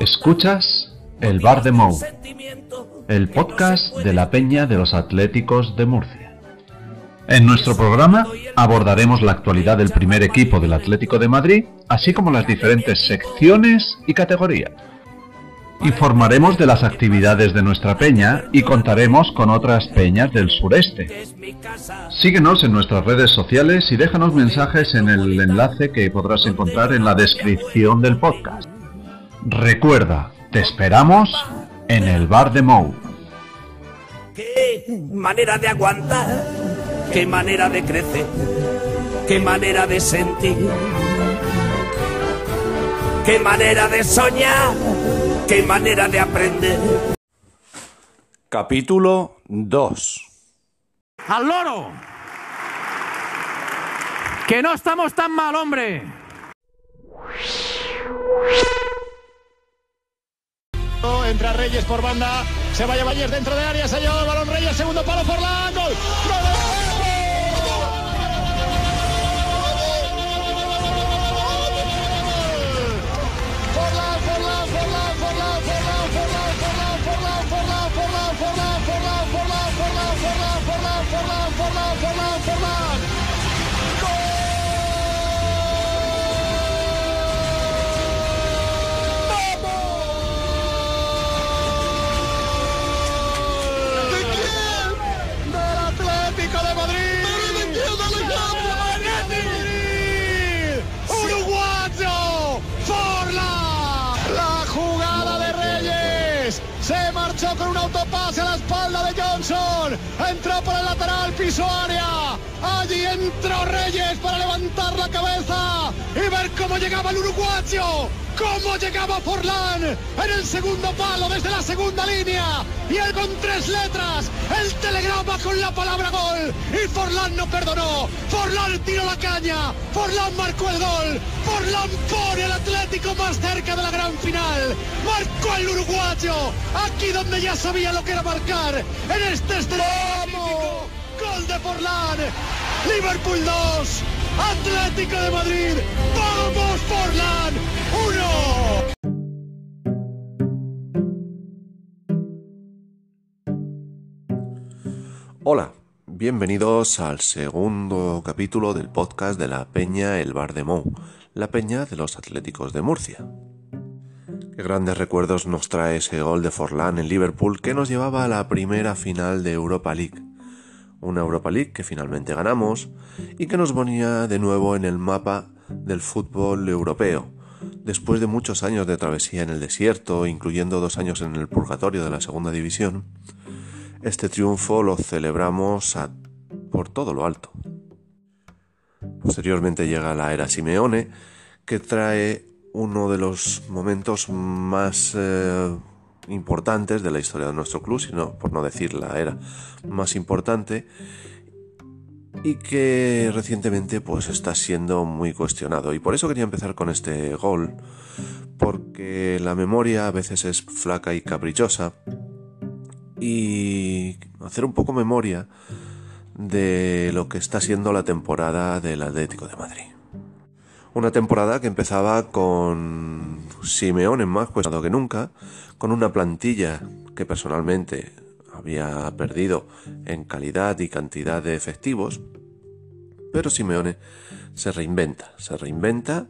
Escuchas El Bar de Mou, el podcast de la Peña de los Atléticos de Murcia. En nuestro programa abordaremos la actualidad del primer equipo del Atlético de Madrid, así como las diferentes secciones y categorías. Informaremos de las actividades de nuestra peña y contaremos con otras peñas del sureste. Síguenos en nuestras redes sociales y déjanos mensajes en el enlace que podrás encontrar en la descripción del podcast. Recuerda, te esperamos en el bar de Mou. Qué manera de aguantar, qué manera de crecer, qué manera de sentir, qué manera de soñar, qué manera de aprender. Capítulo 2 ¡Al loro! ¡Que no estamos tan mal, hombre! Entra Reyes por banda. Se vaya Valles dentro de área. Se lleva el balón Reyes. Segundo palo por la gol. Con un autopase a la espalda de Johnson. Entró por el lateral, pisó área. Allí entró Reyes para levantar la cabeza y ver cómo llegaba el uruguayo. Cómo llegaba Forlán en el segundo palo desde la segunda línea. Y él con tres letras, el telegrama con la palabra gol. Y Forlán no perdonó. Forlán tiró la caña. Forlán marcó el gol. Forlán pone al Atlético más cerca de la gran final. Marcó el uruguayo. Aquí donde ya sabía lo que era marcar. En este estadio. Gol de Forlán. Liverpool 2. Atlético de Madrid. Vamos Forlán. 1. Hola, bienvenidos al segundo capítulo del podcast de la Peña El Bar de Mou, la Peña de los Atléticos de Murcia. Qué grandes recuerdos nos trae ese gol de Forlán en Liverpool que nos llevaba a la primera final de Europa League. Una Europa League que finalmente ganamos y que nos ponía de nuevo en el mapa del fútbol europeo, después de muchos años de travesía en el desierto, incluyendo dos años en el purgatorio de la segunda división. Este triunfo lo celebramos a- por todo lo alto. Posteriormente llega la era Simeone, que trae uno de los momentos más eh, importantes de la historia de nuestro club, sino por no decir la era más importante, y que recientemente pues está siendo muy cuestionado. Y por eso quería empezar con este gol, porque la memoria a veces es flaca y caprichosa, y hacer un poco memoria de lo que está siendo la temporada del Atlético de Madrid. Una temporada que empezaba con Simeone más cuestionado que nunca, con una plantilla que personalmente había perdido en calidad y cantidad de efectivos, pero Simeone se reinventa, se reinventa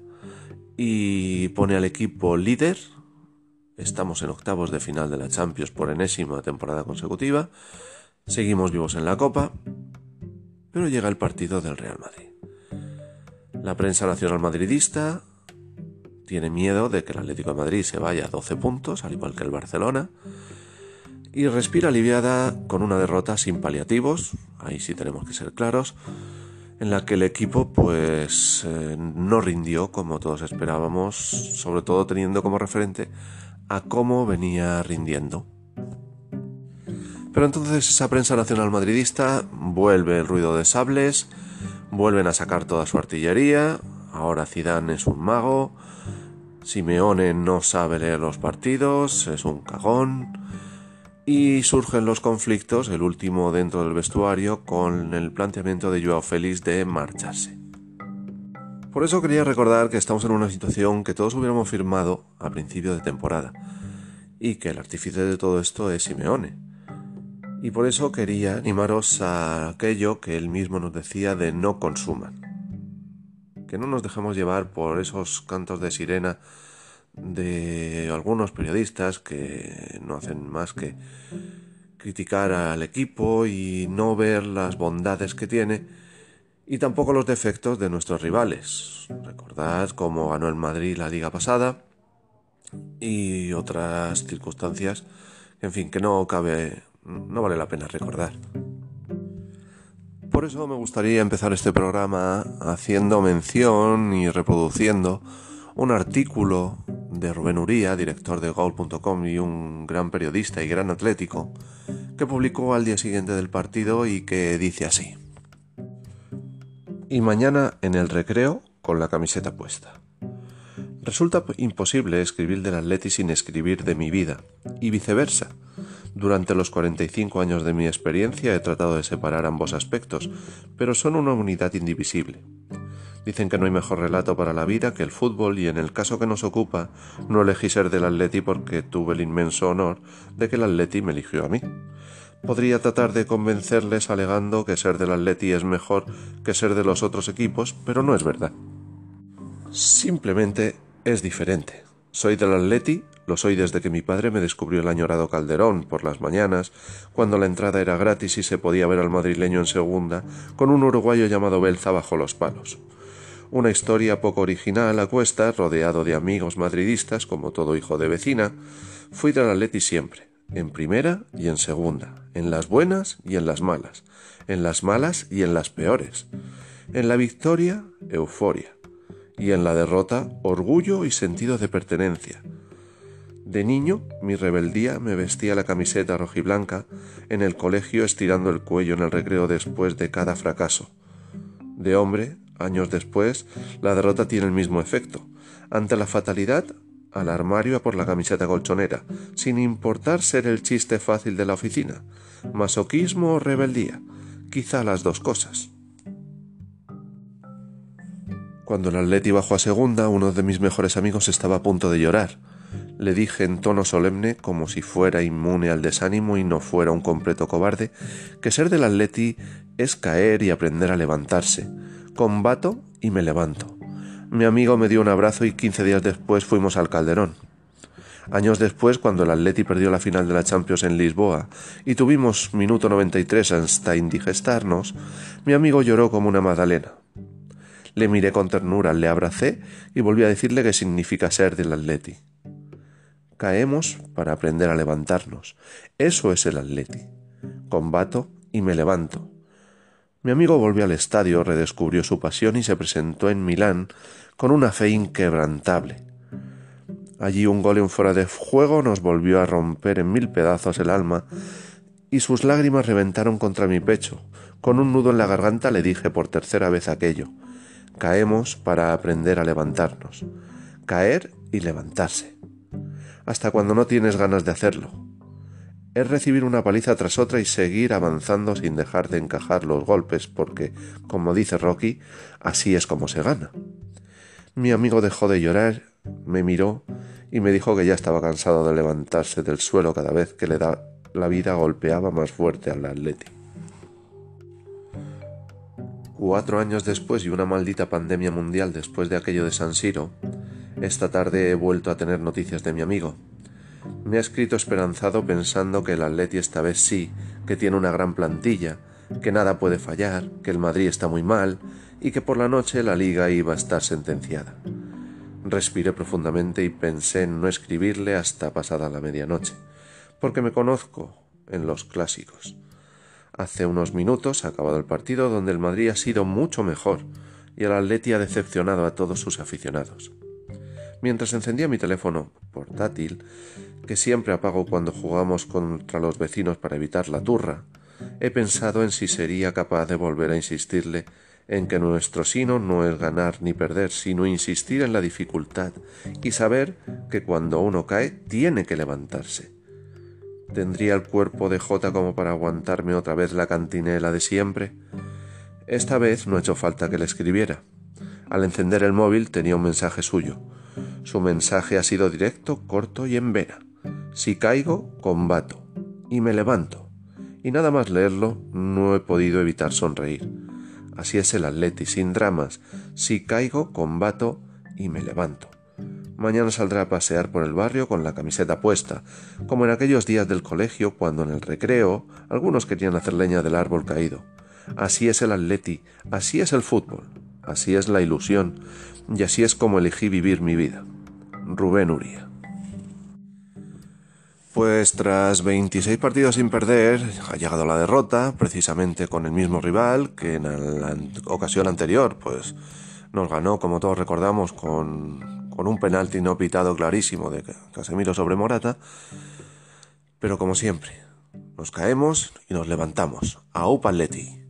y pone al equipo líder. Estamos en octavos de final de la Champions por enésima temporada consecutiva. Seguimos vivos en la Copa, pero llega el partido del Real Madrid. La prensa nacional madridista tiene miedo de que el Atlético de Madrid se vaya a 12 puntos, al igual que el Barcelona, y respira aliviada con una derrota sin paliativos, ahí sí tenemos que ser claros, en la que el equipo pues eh, no rindió como todos esperábamos, sobre todo teniendo como referente a cómo venía rindiendo. Pero entonces esa prensa nacional madridista vuelve el ruido de sables, vuelven a sacar toda su artillería, ahora Zidane es un mago, Simeone no sabe leer los partidos, es un cagón, y surgen los conflictos, el último dentro del vestuario, con el planteamiento de Joao Félix de marcharse. Por eso quería recordar que estamos en una situación que todos hubiéramos firmado a principio de temporada y que el artífice de todo esto es Simeone. Y por eso quería animaros a aquello que él mismo nos decía de no consuman. Que no nos dejemos llevar por esos cantos de sirena de algunos periodistas que no hacen más que criticar al equipo y no ver las bondades que tiene y tampoco los defectos de nuestros rivales. Recordad cómo ganó el Madrid la liga pasada y otras circunstancias, en fin, que no cabe, no vale la pena recordar. Por eso me gustaría empezar este programa haciendo mención y reproduciendo un artículo de Rubén Uría, director de Gol.com y un gran periodista y gran atlético, que publicó al día siguiente del partido y que dice así. Y mañana en el recreo con la camiseta puesta. Resulta imposible escribir del Atleti sin escribir de mi vida, y viceversa. Durante los 45 años de mi experiencia he tratado de separar ambos aspectos, pero son una unidad indivisible. Dicen que no hay mejor relato para la vida que el fútbol y en el caso que nos ocupa no elegí ser del Atleti porque tuve el inmenso honor de que el Atleti me eligió a mí. Podría tratar de convencerles alegando que ser del Atleti es mejor que ser de los otros equipos, pero no es verdad. Simplemente es diferente. Soy del Atleti, lo soy desde que mi padre me descubrió el añorado Calderón por las mañanas, cuando la entrada era gratis y se podía ver al madrileño en segunda, con un uruguayo llamado Belza bajo los palos. Una historia poco original a cuesta, rodeado de amigos madridistas, como todo hijo de vecina, fui del Atleti siempre, en primera y en segunda, en las buenas y en las malas, en las malas y en las peores, en la victoria, euforia, y en la derrota, orgullo y sentido de pertenencia. De niño, mi rebeldía me vestía la camiseta rojiblanca en el colegio estirando el cuello en el recreo después de cada fracaso. De hombre, años después, la derrota tiene el mismo efecto. Ante la fatalidad, al armario a por la camiseta colchonera, sin importar ser el chiste fácil de la oficina, masoquismo o rebeldía, quizá las dos cosas. Cuando el atleti bajó a segunda, uno de mis mejores amigos estaba a punto de llorar. Le dije en tono solemne, como si fuera inmune al desánimo y no fuera un completo cobarde, que ser del atleti es caer y aprender a levantarse. Combato y me levanto. Mi amigo me dio un abrazo y 15 días después fuimos al Calderón. Años después, cuando el Atleti perdió la final de la Champions en Lisboa y tuvimos minuto 93 hasta indigestarnos, mi amigo lloró como una magdalena. Le miré con ternura, le abracé y volví a decirle qué significa ser del Atleti. Caemos para aprender a levantarnos. Eso es el Atleti. Combato y me levanto. Mi amigo volvió al estadio, redescubrió su pasión y se presentó en Milán con una fe inquebrantable. Allí un gol en fuera de juego nos volvió a romper en mil pedazos el alma y sus lágrimas reventaron contra mi pecho. Con un nudo en la garganta le dije por tercera vez aquello. Caemos para aprender a levantarnos. Caer y levantarse. Hasta cuando no tienes ganas de hacerlo es recibir una paliza tras otra y seguir avanzando sin dejar de encajar los golpes, porque, como dice Rocky, así es como se gana. Mi amigo dejó de llorar, me miró y me dijo que ya estaba cansado de levantarse del suelo cada vez que le da la vida golpeaba más fuerte al atleti. Cuatro años después y una maldita pandemia mundial después de aquello de San Siro, esta tarde he vuelto a tener noticias de mi amigo, me ha escrito esperanzado pensando que el Atleti esta vez sí, que tiene una gran plantilla, que nada puede fallar, que el Madrid está muy mal y que por la noche la liga iba a estar sentenciada. Respiré profundamente y pensé en no escribirle hasta pasada la medianoche, porque me conozco en los clásicos. Hace unos minutos ha acabado el partido donde el Madrid ha sido mucho mejor y el Atleti ha decepcionado a todos sus aficionados. Mientras encendía mi teléfono portátil, que siempre apago cuando jugamos contra los vecinos para evitar la turra, he pensado en si sería capaz de volver a insistirle en que nuestro sino no es ganar ni perder, sino insistir en la dificultad y saber que cuando uno cae tiene que levantarse. ¿Tendría el cuerpo de Jota como para aguantarme otra vez la cantinela de siempre? Esta vez no hecho falta que le escribiera. Al encender el móvil tenía un mensaje suyo. Su mensaje ha sido directo, corto y en vena. Si caigo, combato. Y me levanto. Y nada más leerlo, no he podido evitar sonreír. Así es el atleti, sin dramas. Si caigo, combato y me levanto. Mañana saldrá a pasear por el barrio con la camiseta puesta, como en aquellos días del colegio cuando en el recreo algunos querían hacer leña del árbol caído. Así es el atleti, así es el fútbol, así es la ilusión, y así es como elegí vivir mi vida. Rubén Uría. Pues tras 26 partidos sin perder, ha llegado la derrota, precisamente con el mismo rival que en la ocasión anterior, pues nos ganó, como todos recordamos, con, con un penalti no pitado clarísimo de Casemiro sobre Morata. Pero como siempre, nos caemos y nos levantamos. A Upaletti.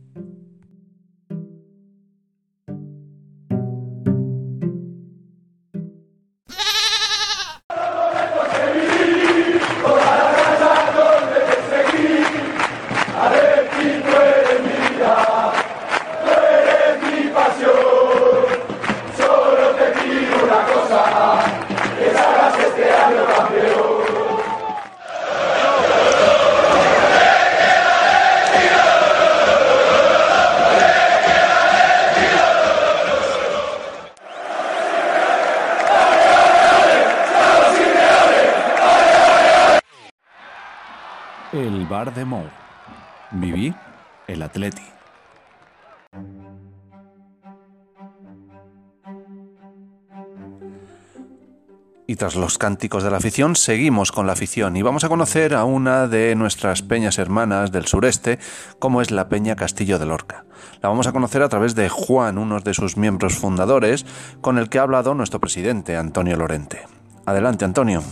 De Mou. Viví el Atleti. Y tras los cánticos de la afición, seguimos con la afición y vamos a conocer a una de nuestras peñas hermanas del sureste, como es la Peña Castillo de Lorca. La vamos a conocer a través de Juan, uno de sus miembros fundadores, con el que ha hablado nuestro presidente, Antonio Lorente. Adelante, Antonio.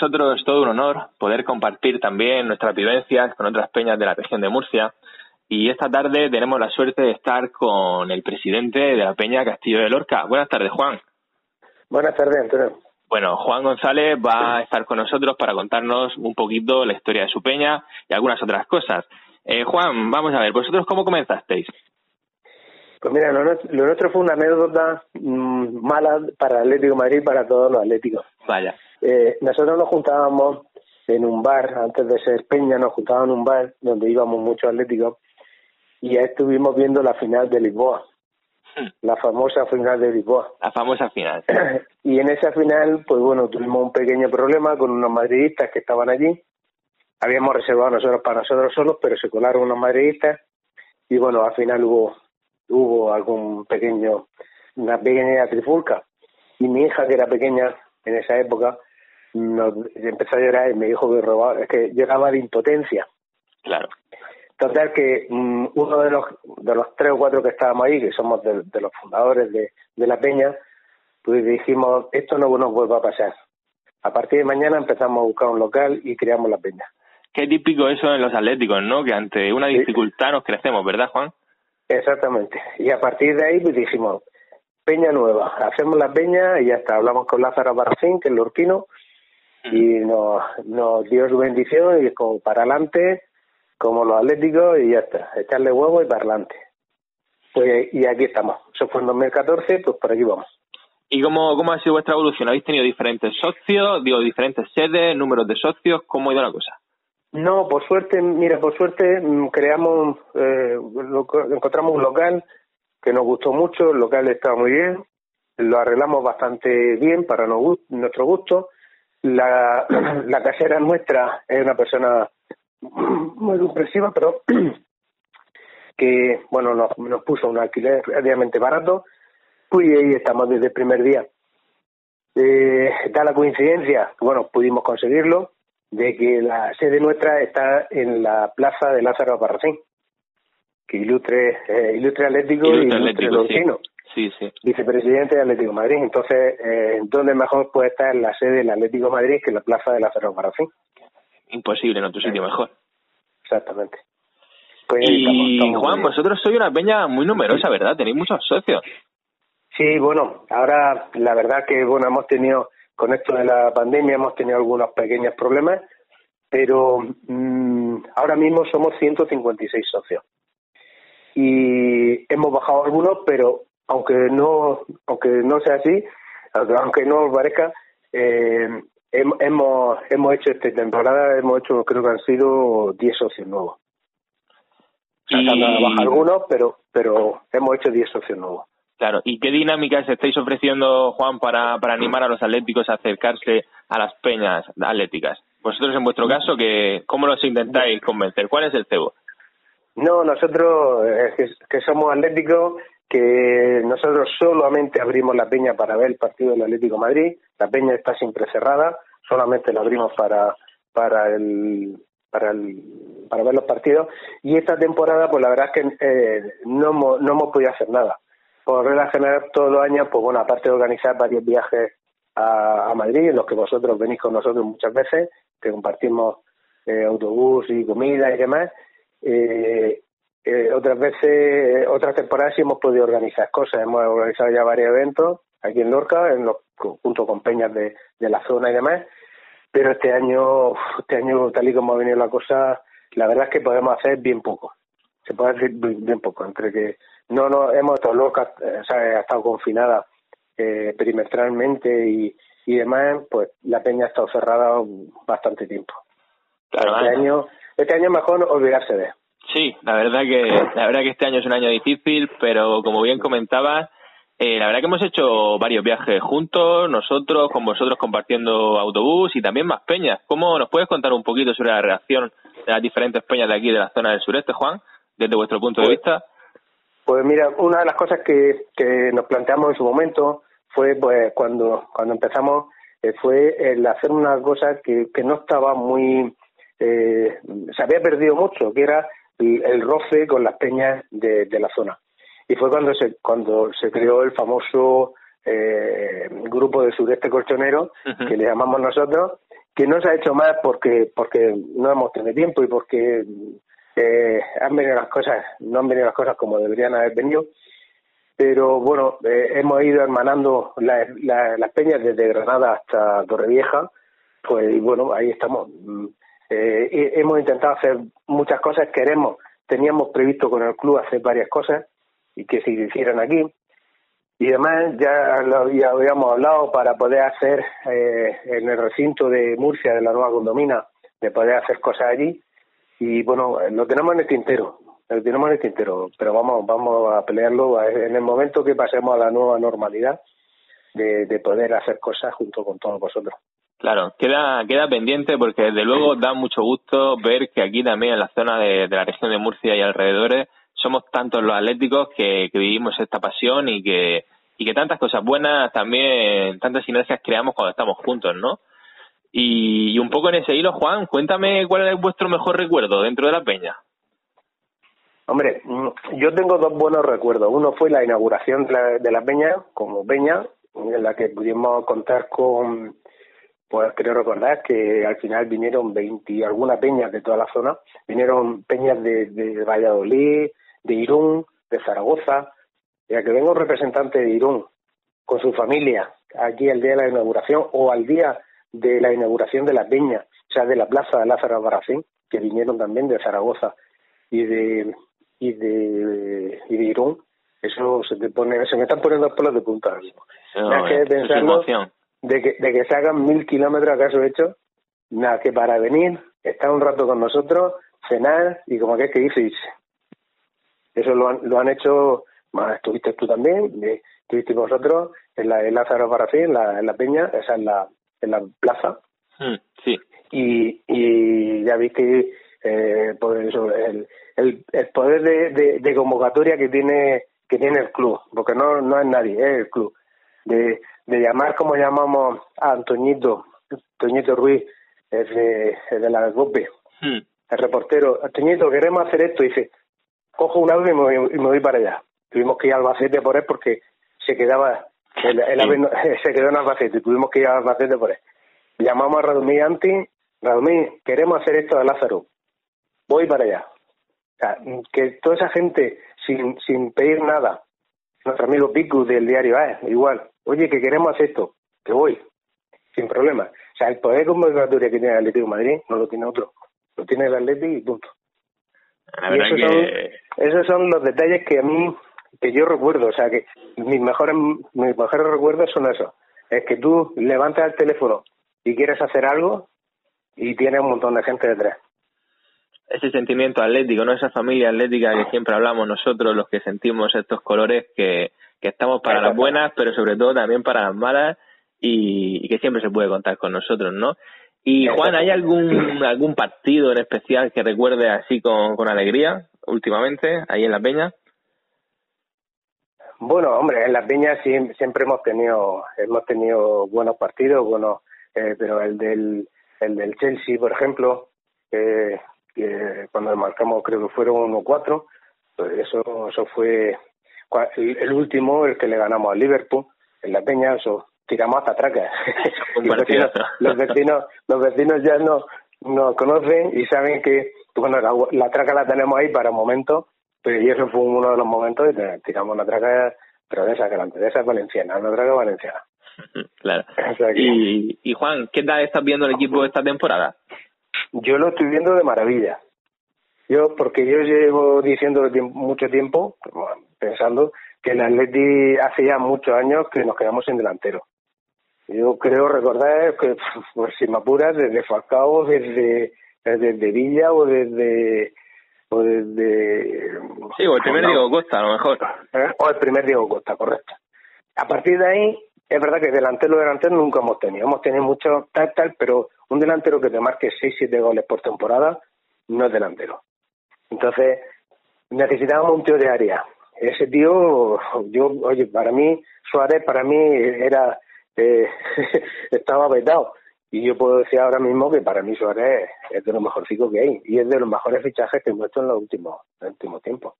Pues es nosotros todo un honor poder compartir también nuestras vivencias con otras peñas de la región de Murcia. Y esta tarde tenemos la suerte de estar con el presidente de la Peña Castillo de Lorca. Buenas tardes, Juan. Buenas tardes, Antonio. Bueno, Juan González va a estar con nosotros para contarnos un poquito la historia de su peña y algunas otras cosas. Eh, Juan, vamos a ver, ¿vosotros cómo comenzasteis? Pues mira, lo nuestro, fue una anécdota mm, mala para el Atlético de Madrid y para todos los atléticos. Vaya. Eh, nosotros nos juntábamos en un bar, antes de ser Peña, nos juntábamos en un bar donde íbamos muchos atléticos y ya estuvimos viendo la final de Lisboa, hmm. la famosa final de Lisboa. La famosa final. y en esa final, pues bueno, tuvimos un pequeño problema con unos madridistas que estaban allí. Habíamos reservado nosotros para nosotros solos, pero se colaron unos madridistas y bueno, al final hubo hubo algún pequeño una pequeña trifulca y mi hija que era pequeña en esa época nos empezó a llorar y me dijo que robaba, es que lloraba de impotencia. Claro. Total que mm, uno de los de los tres o cuatro que estábamos ahí, que somos de, los fundadores de, de la peña, pues dijimos, esto no nos vuelva a pasar. A partir de mañana empezamos a buscar un local y creamos la peña. Qué típico eso en los atléticos, ¿no? Que ante una dificultad nos crecemos, ¿verdad, Juan? Exactamente. Y a partir de ahí pues dijimos, Peña Nueva, hacemos la peña y ya está. Hablamos con Lázaro Barracín, que es el lorquino, y nos, nos dio su bendición y como para adelante, como los atléticos, y ya está. Echarle huevo y para adelante. Pues, y aquí estamos. Eso fue en 2014, pues por aquí vamos. ¿Y cómo, cómo ha sido vuestra evolución? ¿Habéis tenido diferentes socios, digo, diferentes sedes, números de socios? ¿Cómo ha ido la cosa? No, por suerte, mira, por suerte mm, creamos, eh, encontramos un local que nos gustó mucho, el local estaba muy bien, lo arreglamos bastante bien para nuestro gusto. La, la casera nuestra es una persona muy impresiva, pero que, bueno, nos, nos puso un alquiler relativamente barato, pues y ahí estamos desde el primer día. Eh, da la coincidencia, bueno, pudimos conseguirlo, de que la sede nuestra está en la plaza de Lázaro Barracín, que ilustre, eh, ilustre Atlético y ilustre Lorquino. Sí. sí, Vicepresidente de Atlético Madrid. Entonces, eh, ¿dónde mejor puede estar la sede del Atlético Madrid que la plaza de Lázaro Barracín? Imposible, en otro sitio mejor. Exactamente. Pues y Juan, vosotros sois una peña muy numerosa, ¿verdad? Tenéis muchos socios. Sí, bueno, ahora la verdad que bueno hemos tenido con esto de la pandemia hemos tenido algunos pequeños problemas, pero mm, ahora mismo somos 156 socios. Y hemos bajado algunos, pero aunque no, aunque no sea así, aunque no parezca, eh, hemos, hemos hecho esta temporada, hemos hecho, creo que han sido 10 socios nuevos. Y... bajar algunos, pero, pero hemos hecho 10 socios nuevos. Claro, ¿y qué dinámicas estáis ofreciendo, Juan, para, para animar a los atléticos a acercarse a las peñas atléticas? Vosotros, en vuestro caso, que, ¿cómo los intentáis convencer? ¿Cuál es el cebo? No, nosotros que, somos atléticos, que nosotros solamente abrimos la peña para ver el partido del Atlético Madrid. La peña está siempre cerrada, solamente la abrimos para para el para el, para ver los partidos. Y esta temporada, pues la verdad es que eh, no hemos, no hemos podido hacer nada por regla general todos los años, pues bueno, aparte de organizar varios viajes a, Madrid, en los que vosotros venís con nosotros muchas veces, que compartimos eh, autobús y comida y demás, eh, eh, otras veces, otras temporadas sí hemos podido organizar cosas, hemos organizado ya varios eventos aquí en Lorca, en los, junto con peñas de, de la zona y demás, pero este año, este año tal y como ha venido la cosa, la verdad es que podemos hacer bien poco, se puede hacer bien poco, entre que no, no, hemos estado locas, o sea, ha estado confinada eh, perimetralmente y, y demás, pues la peña ha estado cerrada bastante tiempo. Claro, este año, este año mejor olvidarse de. Sí, la verdad que la verdad que este año es un año difícil, pero como bien comentabas, eh, la verdad que hemos hecho varios viajes juntos, nosotros con vosotros compartiendo autobús y también más peñas. ¿Cómo nos puedes contar un poquito sobre la reacción de las diferentes peñas de aquí de la zona del sureste, Juan, desde vuestro punto de pues vista? Pues mira, una de las cosas que, que nos planteamos en su momento fue pues cuando, cuando empezamos eh, fue el hacer una cosa que, que no estaba muy eh, se había perdido mucho, que era el, roce con las peñas de, de, la zona. Y fue cuando se, cuando se creó el famoso eh, grupo de sureste colchonero, que le llamamos nosotros, que no se ha hecho más porque, porque no hemos tenido tiempo y porque eh, han venido las cosas, no han venido las cosas como deberían haber venido, pero bueno, eh, hemos ido hermanando las peñas desde Granada hasta Torrevieja, pues y bueno, ahí estamos. Eh, hemos intentado hacer muchas cosas, queremos, teníamos previsto con el club hacer varias cosas y que se hicieran aquí. Y además ya lo habíamos hablado para poder hacer eh, en el recinto de Murcia, de la nueva condomina, de poder hacer cosas allí y bueno, lo tenemos en el tintero, lo tenemos en el tintero, pero vamos, vamos a pelearlo en el momento que pasemos a la nueva normalidad de, de poder hacer cosas junto con todos vosotros. Claro, queda, queda pendiente porque desde luego da mucho gusto ver que aquí también en la zona de, de la región de Murcia y alrededores somos tantos los atléticos que, que vivimos esta pasión y que, y que tantas cosas buenas también, tantas sinergias creamos cuando estamos juntos, ¿no? Y, un poco en ese hilo, Juan, cuéntame cuál es vuestro mejor recuerdo dentro de la peña. Hombre, yo tengo dos buenos recuerdos. Uno fue la inauguración de la, peña, como peña, en la que pudimos contar con, pues creo recordar que al final vinieron 20 y alguna peña de toda la zona. Vinieron peñas de, de Valladolid, de Irún, de Zaragoza. Ya que vengo un representante de Irún con su familia aquí al día de la inauguración o al día de la inauguración de la peña, o sea, de la plaza de Lázaro Barracín, que vinieron también de Zaragoza y de y de y de Irún, eso se te pone, se me están poniendo los pelos de punta No, que pensarlo de que, de que se hagan mil kilómetros acaso hecho, nada que para venir, estar un rato con nosotros, cenar y como que es que dice Eso lo han, lo han hecho, más estuviste tú también, estuviste vosotros en la en Lázaro Barracín, en la, en la peña, esa es la en la plaza. Hmm, sí. Y, y ya vi que eh, pues eso, el, el, el poder de, de, convocatoria que tiene que tiene el club, porque no, no es nadie, es el club. De, de llamar como llamamos a Antoñito, Antoñito Ruiz, el de, de la GOPE, hmm. el reportero, Antoñito, queremos hacer esto, y dice, cojo un audio y me, y me voy para allá. Tuvimos que ir al Albacete por él porque se quedaba el, el se quedó en Albacete, tuvimos que ir a Albacete por él. Llamamos a Radomí antes, Radomí, queremos hacer esto de Lázaro, voy para allá. O sea, que toda esa gente, sin, sin pedir nada, nuestro amigo Picu del diario A, igual, oye, que queremos hacer esto, que voy, sin problema. O sea, el poder convocatoria que tiene el Atlético de Madrid no lo tiene otro, lo tiene el Atleti y punto. La verdad esos, que... son, esos son los detalles que a mí, que yo recuerdo, o sea, que mis mejores, mis mejores recuerdos son esos. Es que tú levantas el teléfono y quieres hacer algo y tienes un montón de gente detrás. Ese sentimiento atlético, ¿no? Esa familia atlética que siempre hablamos nosotros, los que sentimos estos colores, que, que estamos para las buenas, pero sobre todo también para las malas y, y que siempre se puede contar con nosotros, ¿no? Y Juan, ¿hay algún algún partido en especial que recuerde así con, con alegría últimamente ahí en La Peña? Bueno, hombre, en La Peña siempre hemos tenido hemos tenido buenos partidos, bueno, eh, pero el del el del Chelsea, por ejemplo, eh, que cuando marcamos creo que fueron 1-4, pues eso eso fue el, el último, el que le ganamos al Liverpool en La Peña, eso tiramos hasta Y los, vecinos, los vecinos los vecinos ya no nos conocen y saben que bueno la, la traca la tenemos ahí para momentos pero y eso fue uno de los momentos y tiramos una traca pero de esa grande de esa valenciana una traca valenciana claro. O sea que- Y, y Juan, ¿qué tal estás viendo el equipo esta temporada? Yo lo estoy viendo de maravilla yo porque yo llevo diciendo mucho tiempo pensando que el Atleti hace ya muchos años que nos quedamos sin delantero Yo creo recordar que, pues, si me apuras, desde Falcao, desde, desde Villa o desde. O desde Sí, o el primer Diego Costa, a lo mejor. ¿eh? O el primer Diego Costa, correcto. A partir de ahí, es verdad que delantero delantero nunca hemos tenido. Hemos tenido mucho tal, tal, pero un delantero que te marque 6, 7 goles por temporada no es delantero. Entonces, necesitábamos un tío de área. Ese tío, yo, oye, para mí, Suárez, para mí era, eh, estaba vetado. Y yo puedo decir ahora mismo que para mí Suárez es de los mejorcitos que hay. Y es de los mejores fichajes que hemos hecho en los últimos, en los últimos tiempos.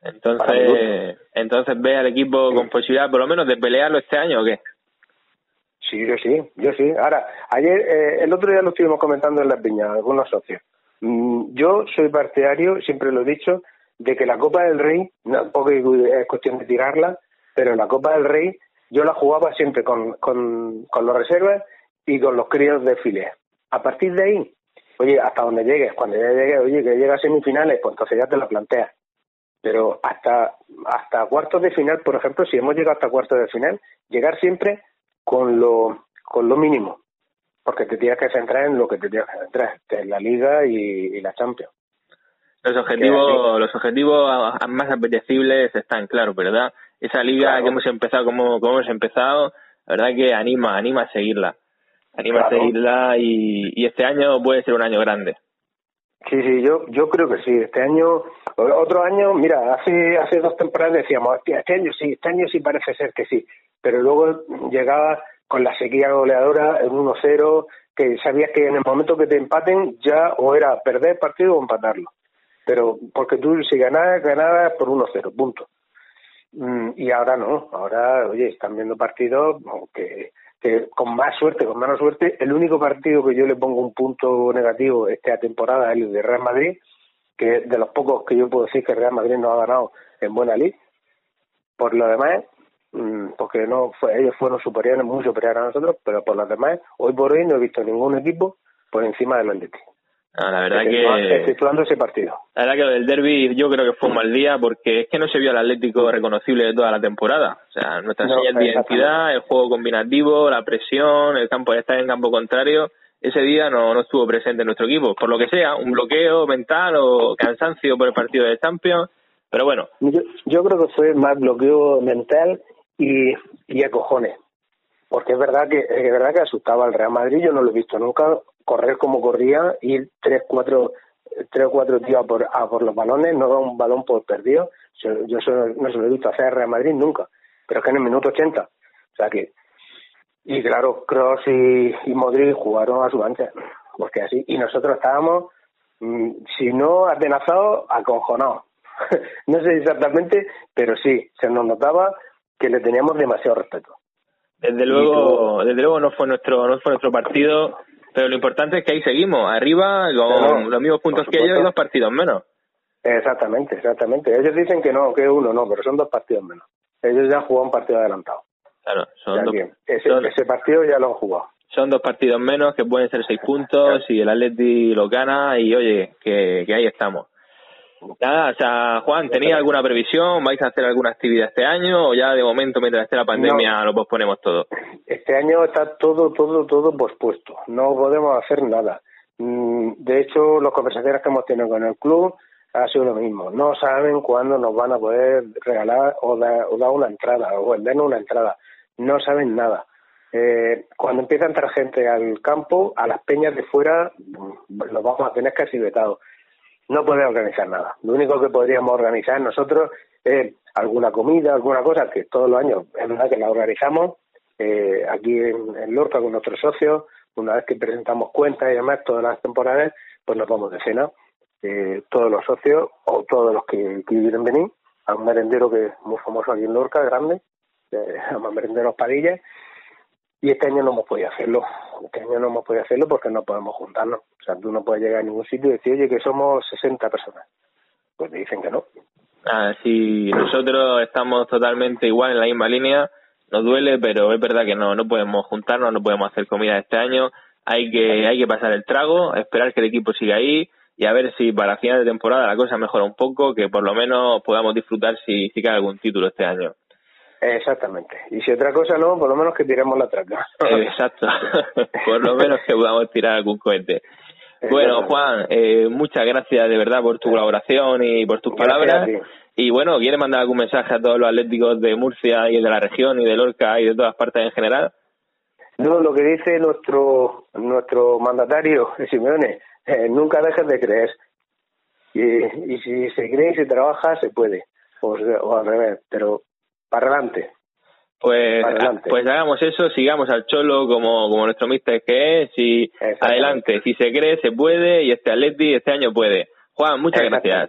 Entonces, entonces ve al equipo con posibilidad por lo menos de pelearlo este año o qué? Sí, yo sí, yo sí. Ahora, ayer, eh, el otro día lo estuvimos comentando en las piñas, algunos socios. Mm, yo soy partidario, siempre lo he dicho, de que la Copa del Rey, no, tampoco es cuestión de tirarla, pero la Copa del Rey yo la jugaba siempre con, con, con los reservas y con los críos de files. A partir de ahí, oye, hasta donde llegues, cuando ya llegues, oye, que llegas a semifinales, pues entonces ya te la planteas. Pero hasta, hasta cuartos de final, por ejemplo, si hemos llegado hasta cuartos de final, llegar siempre con lo, con lo mínimo, porque te tienes que centrar en lo que te tienes que centrar, que es la Liga y, y la Champions. Los objetivos, los objetivos más apetecibles están claros, ¿verdad? Esa liga Claro. que hemos empezado como, como hemos empezado, la verdad que anima, anima a seguirla. Anima a seguirla y, y este año puede ser un año grande. Sí, sí, yo, yo creo que sí. Este año, otro año, mira, hace, hace dos temporadas decíamos, "Hostia, este año sí, este año sí parece ser que sí. Pero luego llegaba con la sequía goleadora en 1-0, que sabías que en el momento que te empaten ya o era perder partido o empatarlo. Pero porque tú si ganabas, ganabas por 1-0, punto. Mm, Y ahora no, ahora, oye, están viendo partidos que, que con más suerte, con menos suerte, el único partido que yo le pongo un punto negativo esta temporada es el de Real Madrid, que de los pocos que yo puedo decir que Real Madrid no ha ganado en buena lid. Por lo demás, porque no fue, ellos fueron superiores, muy superiores a nosotros, pero por lo demás, hoy por hoy no he visto ningún equipo por encima del Atleti. No, la verdad que ese partido. la verdad que lo del derby yo creo que fue un mal día porque es que no se vio al Atlético reconocible de toda la temporada. O sea, nuestras No, señas de identidad, el juego combinativo, la presión, el campo de estar en campo contrario, ese día no, no estuvo presente en nuestro equipo. Por lo que sea, un bloqueo mental o cansancio por el partido de Champions. Pero bueno, Yo, yo creo que fue más bloqueo mental y, y a cojones. Porque es verdad que es verdad que asustaba al Real Madrid, yo no lo he visto nunca correr como corría, ir tres, cuatro, tres o cuatro tíos a por, a por los balones, no da un balón por perdido. Yo, eso no se lo he visto hacer al Real Madrid nunca, pero es que en el minuto 80. O sea que, y claro, Kroos y, y Modric jugaron a su ancha, porque así, y nosotros estábamos, mm, si no atenazados, aconjonados. no sé exactamente, pero sí, se nos notaba que le teníamos demasiado respeto. desde luego, desde luego no fue nuestro, no fue nuestro partido, pero lo importante es que ahí seguimos, arriba, con los mismos puntos que ellos y dos partidos menos. Exactamente, exactamente. Ellos dicen que no, que uno no, pero son dos partidos menos. Ellos ya han jugado un partido adelantado. Claro, son dos, ese, son- ese partido ya lo han jugado. son dos partidos menos que pueden ser seis puntos y el Atleti lo gana y oye, que, que ahí estamos. Nada, o sea, Juan, ¿tenía alguna previsión? ¿Vais a hacer alguna actividad este año o ya de momento, mientras esté la pandemia, lo posponemos todo? Este año está todo, todo, todo pospuesto. No podemos hacer nada. Mm, de hecho, las conversaciones que hemos tenido con el club ha sido lo mismo. No saben cuándo nos van a poder regalar o dar, o dar una entrada o vendernos una entrada. No saben nada. Eh, cuando empieza a entrar gente al campo, a las peñas de fuera, mm, los vamos a tener casi vetados no podemos organizar nada. Lo único que podríamos organizar nosotros es alguna comida, alguna cosa, que todos los años es verdad que la organizamos eh, aquí en, Lorca con nuestros socios. Una vez que presentamos cuentas y demás, todas las temporadas, pues nos vamos de cena. Eh, todos los socios o todos los que, quieren venir a un merendero que es muy famoso aquí en Lorca, grande, eh, a merenderos Padillas, y este año no hemos podido hacerlo. Este año no hemos podido hacerlo porque no podemos juntarnos. O sea, tú no puedes llegar a ningún sitio y decir, oye, que somos 60 personas. Pues te dicen que no. Ah, sí, nosotros estamos totalmente igual en la misma línea. Nos duele, pero es verdad que no, no podemos juntarnos, no podemos hacer comida este año. Hay que, hay que pasar el trago, esperar que el equipo siga ahí y a ver si para final de temporada la cosa mejora un poco, que por lo menos podamos disfrutar si, si cae algún título este año. Exactamente. Y si otra cosa no, por lo menos que tiremos la traca. Exacto. por lo menos que podamos tirar algún cohete. Bueno, Juan, eh, muchas gracias de verdad por tu colaboración y por tus palabras. Y bueno, ¿quieres mandar algún mensaje a todos los atléticos de Murcia y de la región y de Lorca y de todas partes en general? No, lo que dice nuestro nuestro mandatario, Simeone, eh, nunca dejes de creer. Y, y si se cree y se trabaja, se puede. O, o al revés, pero para adelante. Pues, pues hagamos eso, sigamos al Cholo como, como nuestro mister que es y adelante, si se cree se puede y este Atleti este año puede. Juan, muchas gracias.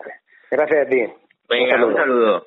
Gracias a ti. Venga, Un saludo.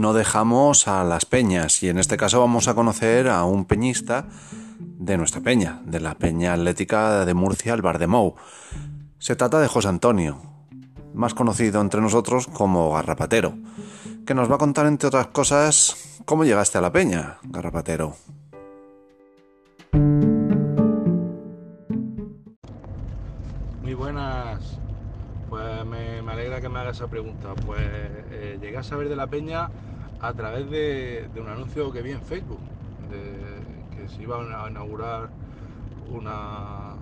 No dejamos a las peñas y en este caso vamos a conocer a un peñista de nuestra peña, de la Peña Atlética de Murcia, el Bar de Mou. Se trata de José Antonio, más conocido entre nosotros como Garrapatero, que nos va a contar entre otras cosas cómo llegaste a la peña, Garrapatero. Muy buenas, pues me, alegra que me haga esa pregunta. Pues eh, a saber de la peña a través de, un anuncio que vi en Facebook, de, que se iba a inaugurar una,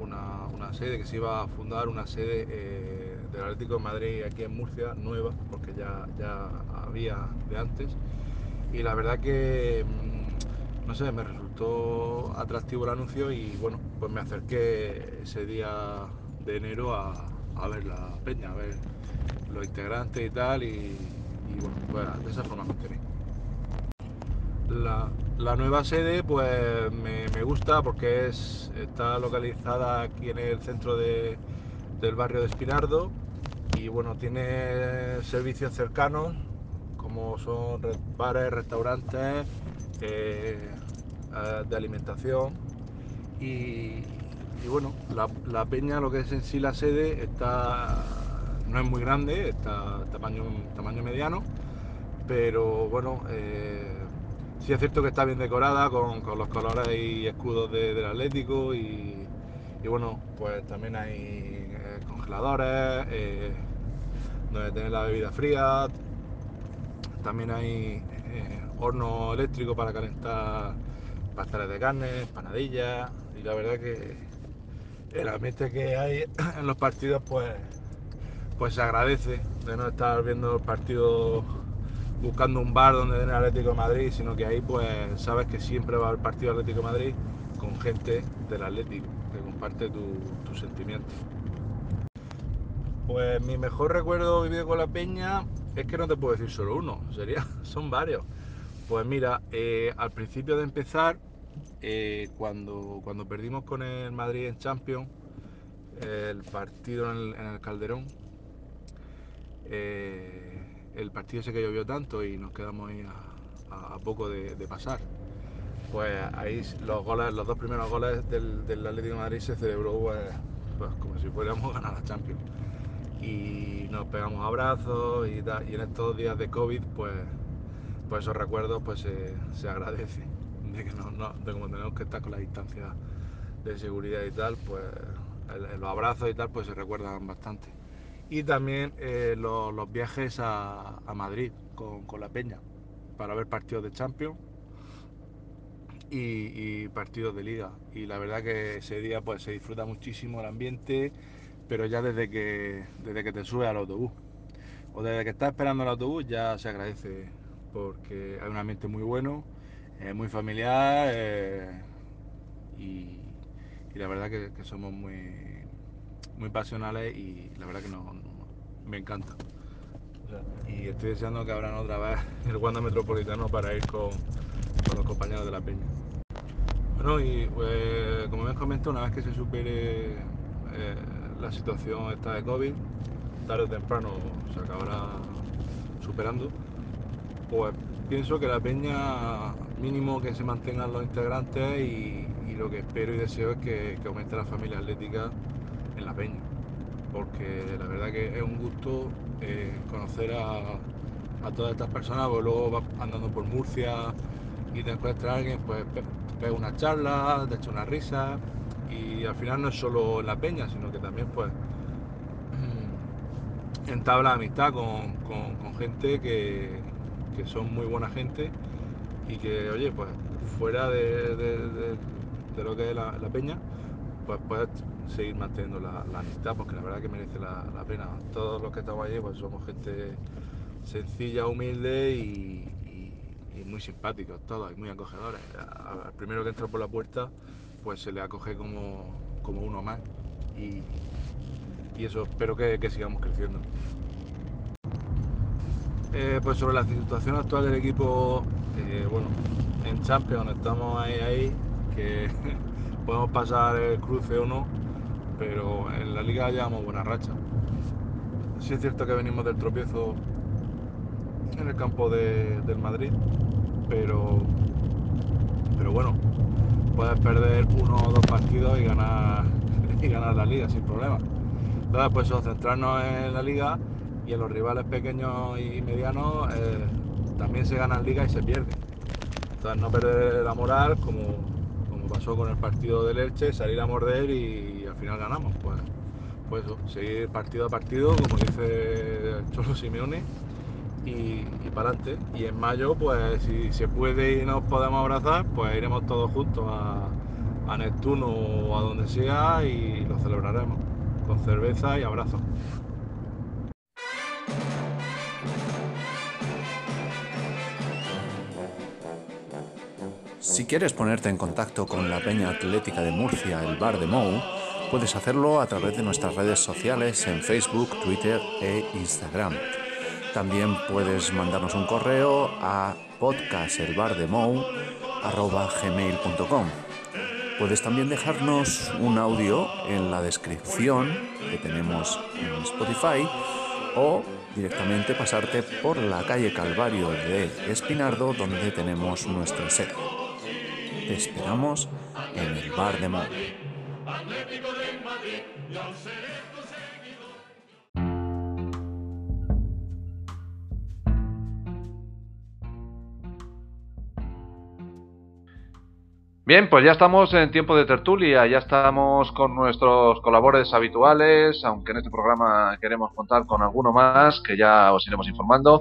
una, sede, que se iba a fundar una sede eh, del Atlético de Madrid aquí en Murcia, nueva, porque ya, ya había de antes. Y la verdad que, mm, no sé, me resultó atractivo el anuncio y bueno, pues me acerqué ese día de enero a, a ver la peña, a ver los integrantes y tal. Y, y bueno, pues de esa forma me La, la, nueva sede pues me, gusta porque es, está localizada aquí en el centro de, del barrio de Espinardo y bueno, tiene servicios cercanos como son bares, restaurantes, eh, eh, de alimentación y, bueno, la, la, peña, lo que es en sí la sede, está no es muy grande, está tamaño, tamaño mediano, pero bueno, eh, sí es cierto que está bien decorada con, los colores y escudos del Atlético y, bueno, pues también hay eh, congeladores eh, donde tener la bebida fría, también hay horno eléctrico para calentar pasteles de carne, panadillas y la verdad que el ambiente que hay en los partidos pues pues se agradece de no estar viendo el partido buscando un bar donde den el Atlético de Madrid, sino que ahí pues sabes que siempre va el partido Atlético de Madrid con gente del Atlético, que comparte tus sentimientos. Pues mi mejor recuerdo vivido con la peña es que no te puedo decir solo uno, sería, son varios. Pues mira, eh, al principio de empezar, eh, cuando, cuando perdimos con el Madrid en Champions, el partido en el, Calderón, eh, el partido ese que llovió tanto y nos quedamos ahí a, poco de, pasar. Pues ahí los dos primeros goles del, Atlético de Madrid se celebró pues, pues, como si fuéramos a ganar la Champions. Y nos pegamos abrazos y, en estos días de COVID pues, pues esos recuerdos pues se, se agradecen. De que no, como tenemos que estar con la distancia de seguridad y tal pues los abrazos y tal pues se recuerdan bastante y también eh, los, viajes a, Madrid con, con, la peña para ver partidos de Champions y, partidos de liga. Y la verdad que ese día pues se disfruta muchísimo el ambiente pero ya desde que, desde que te subes al autobús. O desde que estás esperando el autobús ya se agradece porque hay un ambiente muy bueno, es muy familiar eh, y, la verdad que, somos muy, muy pasionales y la verdad que no, me encanta. y estoy deseando que abran otra vez el Wanda Metropolitano para ir con, los compañeros de la peña. Bueno, y pues, como me comentado, una vez que se supere eh, la situación está de COVID, tarde o temprano se acabará superando, pues pienso que la peña mínimo que se mantengan los integrantes y, lo que espero y deseo es que, aumente la familia atlética la peña, porque la verdad que es un gusto eh, conocer a, todas estas personas, luego vas andando por Murcia y te encuentras a alguien, pues pega una charla, te echa una risa y al final no es solo en la peña, sino que también pues entabla amistad con, gente que, son muy buena gente y que, oye, pues fuera de, lo que es la, peña, pues puedes seguir manteniendo la, amistad, porque la verdad que merece la, pena. Todos los que estamos allí, pues somos gente sencilla, humilde y, muy simpáticos todos y muy acogedores. Al primero que entra por la puerta, pues se le acoge como, uno más y, eso espero que, sigamos creciendo. Eh, pues sobre la situación actual del equipo, eh, bueno, en Champions estamos ahí, que podemos pasar el cruce o no, pero en la liga llevamos buena racha. Sí es cierto que venimos del tropiezo en el campo del Madrid, pero, pero bueno, puedes perder uno o dos partidos y ganar, y ganar la liga sin problema. Entonces, pues centrarnos en la liga y en los rivales pequeños y medianos eh, también se ganan liga y se pierde. Entonces, no perder la moral como, como pasó con el partido del Elche, salir a morder y, al final ganamos. Pues, pues seguir partido a partido, como dice Cholo Simeone y, para adelante. Y en mayo, pues si se puede y nos podemos abrazar, pues iremos todos juntos a, Neptuno o a donde sea y lo celebraremos con cerveza y abrazos. Si quieres ponerte en contacto con la Peña Atlética de Murcia, el Bar de Mou, puedes hacerlo a través de nuestras redes sociales en Facebook, Twitter e Instagram. También puedes mandarnos un correo a podcastelbardemou.com. Puedes también dejarnos un audio en la descripción que tenemos en Spotify o directamente pasarte por la calle Calvario de Espinardo donde tenemos nuestro set. Te esperamos en el Bar de Mou. Bien, pues ya estamos en tiempo de tertulia, ya estamos con nuestros colaboradores habituales, aunque en este programa queremos contar con alguno más, que ya os iremos informando.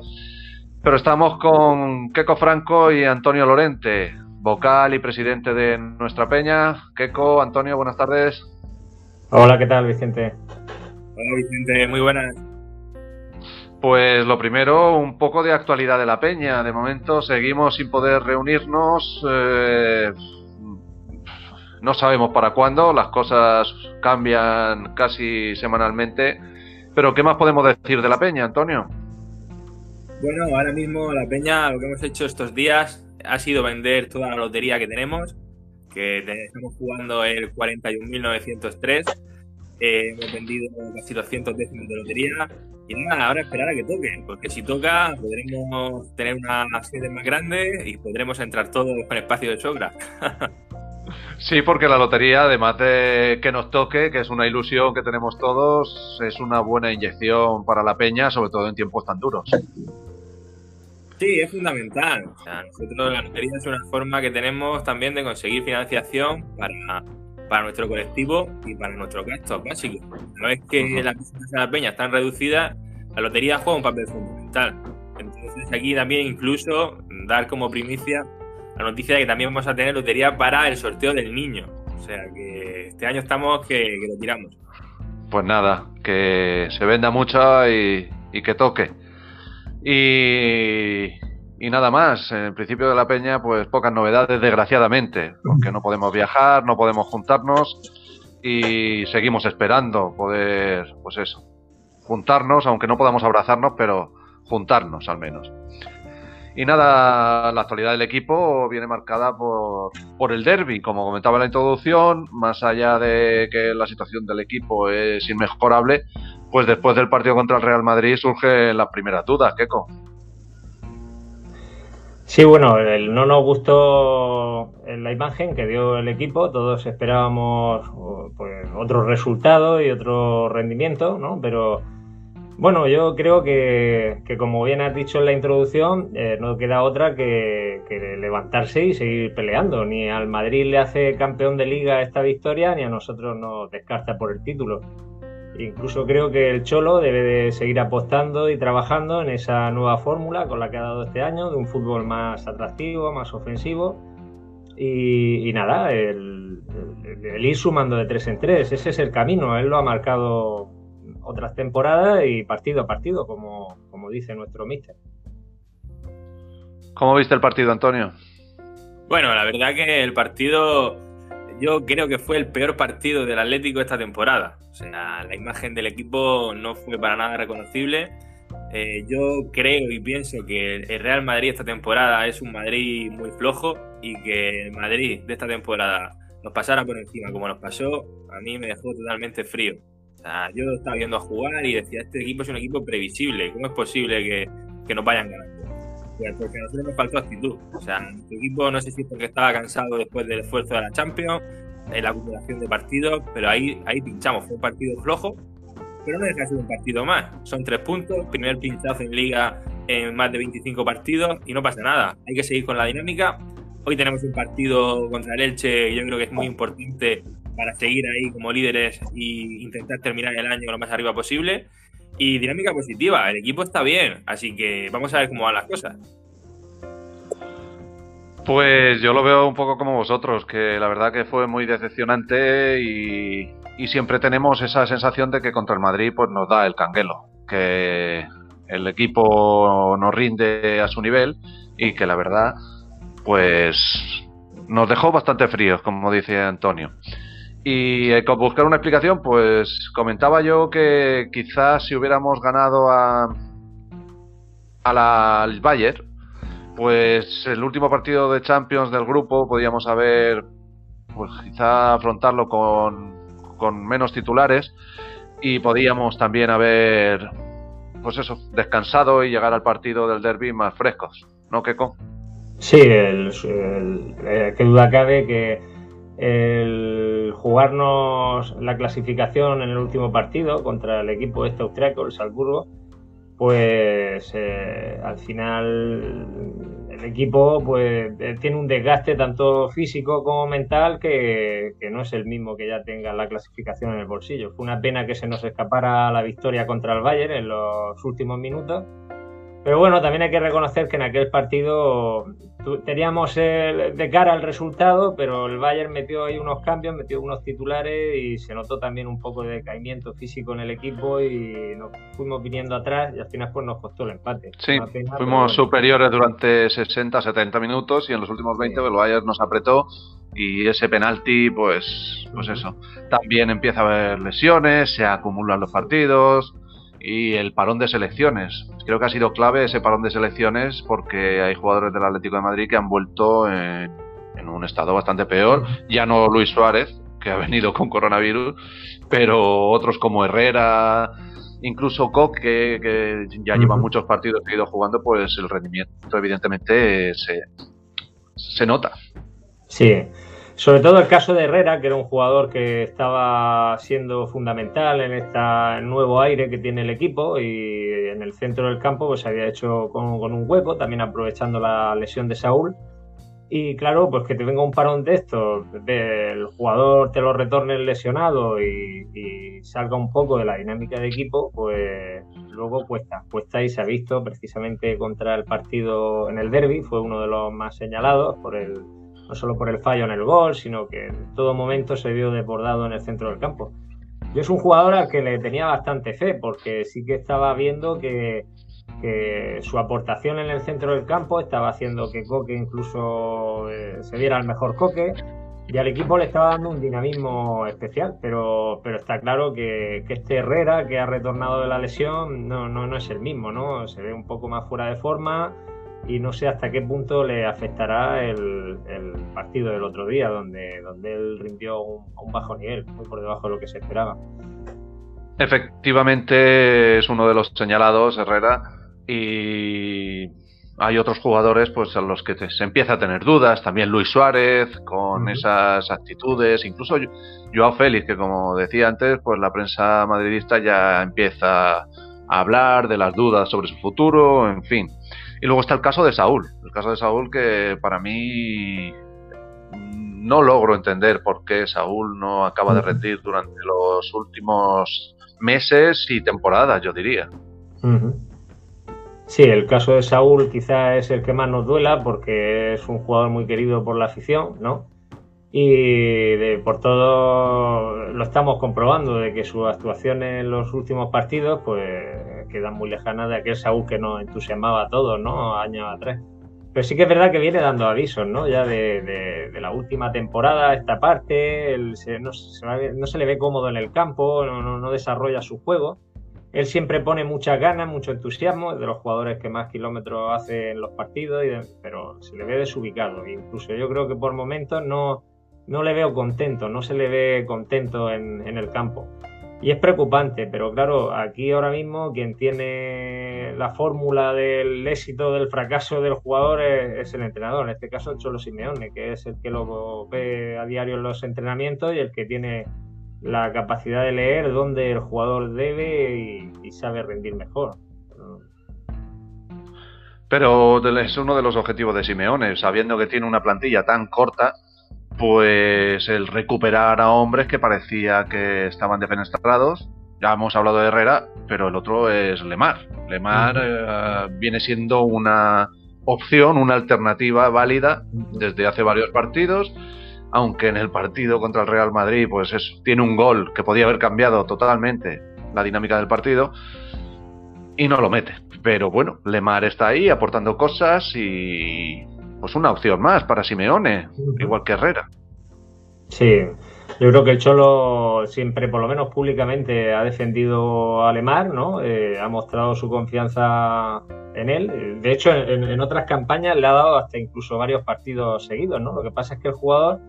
Pero estamos con Keco Franco y Antonio Lorente, vocal y presidente de nuestra peña. Keco, Antonio, buenas tardes. Hola, ¿qué tal, Vicente? Hola, Vicente, muy buenas. Pues lo primero, un poco de actualidad de la peña. De momento seguimos sin poder reunirnos. Eh, no sabemos para cuándo, las cosas cambian casi semanalmente. Pero ¿qué más podemos decir de la Peña, Antonio? Bueno, ahora mismo la Peña lo que hemos hecho estos días ha sido vender toda la lotería que tenemos, que estamos jugando el 41.903. Eh, hemos vendido casi 200 décimos de lotería. Y nada, ahora esperar a que toque, porque si toca podremos tener una sede más grande y podremos entrar todos con espacio de sobra. Sí, porque la lotería, además de que nos toque, que es una ilusión que tenemos todos, es una buena inyección para la peña, sobre todo en tiempos tan duros. Sí, es fundamental. nosotros la lotería es una forma que tenemos también de conseguir financiación para, para nuestro colectivo y para nuestros gastos básicos. No es que las cosas de la peña están reducidas, la lotería juega un papel fundamental. Entonces aquí también incluso dar como primicia la noticia de que también vamos a tener lotería para el sorteo del niño. O sea que este año estamos que, lo tiramos. Pues nada, que se venda mucho y, que toque. Y, nada más. En el principio de la peña, pues pocas novedades, desgraciadamente. Porque no podemos viajar, no podemos juntarnos y seguimos esperando poder, pues eso, juntarnos, aunque no podamos abrazarnos, pero juntarnos al menos. Y nada, la actualidad del equipo viene marcada por, por el derby, como comentaba en la introducción, más allá de que la situación del equipo es inmejorable, pues después del partido contra el Real Madrid surgen las primeras dudas, Keco. Sí, bueno, no nos gustó la imagen que dio el equipo, todos esperábamos pues, otro resultado y otro rendimiento, ¿no? Pero bueno, yo creo que, como bien has dicho en la introducción, eh, no queda otra que, levantarse y seguir peleando. Ni al Madrid le hace campeón de liga esta victoria, ni a nosotros nos descarta por el título. Incluso creo que el Cholo debe de seguir apostando y trabajando en esa nueva fórmula con la que ha dado este año, de un fútbol más atractivo, más ofensivo. Y, nada, el, el, ir sumando de tres en tres, ese es el camino, él lo ha marcado otras temporadas y partido a partido, como, como dice nuestro mister. ¿Cómo viste el partido, Antonio? Bueno, la verdad que el partido yo creo que fue el peor partido del Atlético esta temporada. O sea, la imagen del equipo no fue para nada reconocible. Eh, yo creo y pienso que el Real Madrid esta temporada es un Madrid muy flojo y que el Madrid de esta temporada nos pasara por encima como nos pasó, a mí me dejó totalmente frío yo estaba viendo a jugar y decía, este equipo es un equipo previsible, ¿cómo es posible que, que nos vayan ganando? Porque a nosotros nos faltó actitud. O sea, nuestro equipo no sé si es porque estaba cansado después del esfuerzo de la Champions, la acumulación de partidos, pero ahí, ahí pinchamos. Fue un partido flojo, pero no deja de ser un partido más. Son tres puntos, primer pinchazo en liga en más de 25 partidos y no pasa nada. Hay que seguir con la dinámica. Hoy tenemos un partido contra el Elche, yo creo que es muy importante para seguir ahí como líderes e intentar terminar el año lo más arriba posible. Y dinámica positiva, el equipo está bien, así que vamos a ver cómo van las cosas. Pues yo lo veo un poco como vosotros, que la verdad que fue muy decepcionante y, siempre tenemos esa sensación de que contra el Madrid pues nos da el canguelo, que el equipo nos rinde a su nivel y que la verdad pues nos dejó bastante fríos, como dice Antonio. Y eh, con buscar una explicación, pues comentaba yo que quizás si hubiéramos ganado a, al Bayern, pues el último partido de Champions del grupo podíamos haber, pues quizá afrontarlo con, con menos titulares y podíamos también haber, pues eso, descansado y llegar al partido del derby más frescos, ¿no, Keko? Sí, el, el, eh, que duda cabe que el jugarnos la clasificación en el último partido contra el equipo este austriaco, el Salzburgo, pues eh, al final el equipo pues eh, tiene un desgaste tanto físico como mental que, que, no es el mismo que ya tenga la clasificación en el bolsillo. Fue una pena que se nos escapara la victoria contra el Bayern en los últimos minutos pero bueno, también hay que reconocer que en aquel partido teníamos de cara al resultado, pero el Bayern metió ahí unos cambios, metió unos titulares y se notó también un poco de decaimiento físico en el equipo y nos fuimos viniendo atrás y al final pues nos costó el empate. Sí, fuimos superiores durante 60, 70 minutos y en los últimos 20 el Bayern nos apretó y ese penalti, pues, pues eso. También empieza a haber lesiones, se acumulan los partidos y el parón de selecciones. Creo que ha sido clave ese parón de selecciones porque hay jugadores del Atlético de Madrid que han vuelto en, en un estado bastante peor. Ya no Luis Suárez, que ha venido con coronavirus, pero otros como Herrera, incluso Coque, que ya lleva muchos partidos que ha ido jugando, pues el rendimiento evidentemente se, se nota. Sí, sobre todo el caso de Herrera, que era un jugador que estaba siendo fundamental en este nuevo aire que tiene el equipo y en el centro del campo pues se había hecho con, un hueco, también aprovechando la lesión de Saúl. Y claro, pues que te venga un parón de esto, el jugador te lo retorne lesionado y, salga un poco de la dinámica de equipo, pues luego cuesta, cuesta y se ha visto precisamente contra el partido en el derby, fue uno de los más señalados por el, no solo por el fallo en el gol, sino que en todo momento se vio desbordado en el centro del campo. Yo es un jugador al que le tenía bastante fe, porque sí que estaba viendo que, que su aportación en el centro del campo estaba haciendo que Coque incluso eh, se viera el mejor Coque y al equipo le estaba dando un dinamismo especial, pero, pero está claro que, este Herrera que ha retornado de la lesión no, no, no es el mismo, ¿no? Se ve un poco más fuera de forma y no sé hasta qué punto le afectará el, partido del otro día, donde, donde él rindió un, a un bajo nivel, muy por debajo de lo que se esperaba. Efectivamente es uno de los señalados, Herrera, y hay otros jugadores pues a los que se empieza a tener dudas, también Luis Suárez con esas actitudes, incluso Joao Félix que como decía antes, pues la prensa madridista ya empieza a hablar de las dudas sobre su futuro, en fin. Y luego está el caso de Saúl, el caso de Saúl que para mí no logro entender por qué Saúl no acaba de rendir durante los últimos meses y temporadas, yo diría. Sí, el caso de Saúl quizá es el que más nos duela porque es un jugador muy querido por la afición, ¿no? Y por todo lo estamos comprobando de que su actuación en los últimos partidos pues quedan muy lejanas de aquel Saúl que nos entusiasmaba a todos, ¿no? Años atrás. Pero sí que es verdad que viene dando avisos, ¿no? Ya de, la última temporada, esta parte, no, se le ve cómodo en el campo, no, no desarrolla su juego. Él siempre pone muchas ganas, mucho entusiasmo, es de los jugadores que más kilómetros hace en los partidos, pero se le ve desubicado. Incluso yo creo que por momentos no, no le veo contento, no se le ve contento en, el campo. Y es preocupante, pero claro, aquí ahora mismo quien tiene la fórmula del éxito, del fracaso del jugador es, el entrenador, en este caso el Cholo Simeone, que es el que lo ve a diario en los entrenamientos y el que tiene la capacidad de leer dónde el jugador debe y, sabe rendir mejor. Pero es uno de los objetivos de Simeone, sabiendo que tiene una plantilla tan corta, pues el recuperar a hombres que parecía que estaban defenestrados. Ya hemos hablado de Herrera, pero el otro es Lemar. Lemar eh, viene siendo una opción, una alternativa válida desde hace varios partidos aunque en el partido contra el Real Madrid pues tiene un gol que podía haber cambiado totalmente la dinámica del partido y no lo mete. Pero bueno, Lemar está ahí aportando cosas y pues una opción más para Simeone, igual que Herrera. Sí, yo creo que el Cholo siempre, por lo menos públicamente, ha defendido a Lemar, ¿no? Eh, ha mostrado su confianza en él. De hecho, en, en, otras campañas le ha dado hasta incluso varios partidos seguidos, ¿no? Lo que pasa es que el jugador